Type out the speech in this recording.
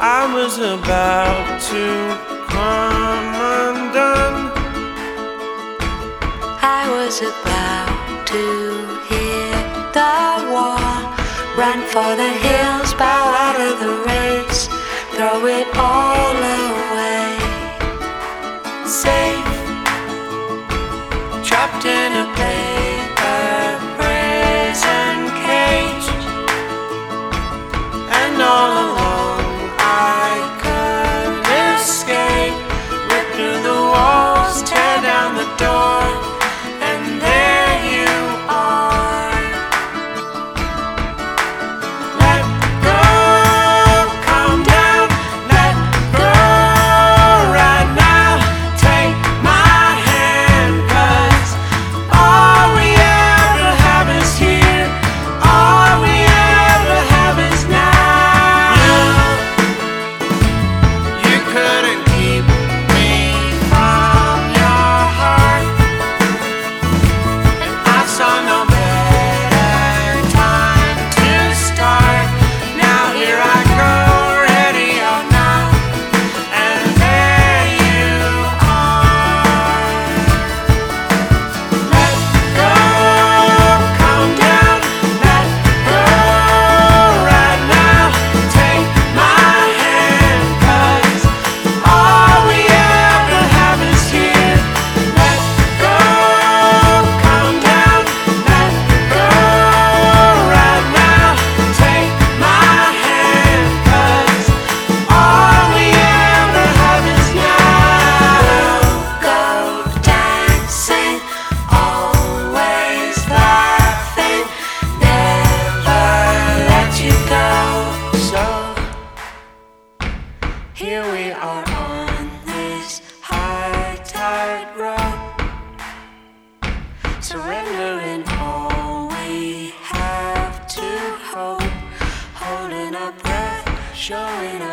I was about to come undone. I was about to hear the war. Run for the hills, bow out of the race, throw it all away. Say showing up.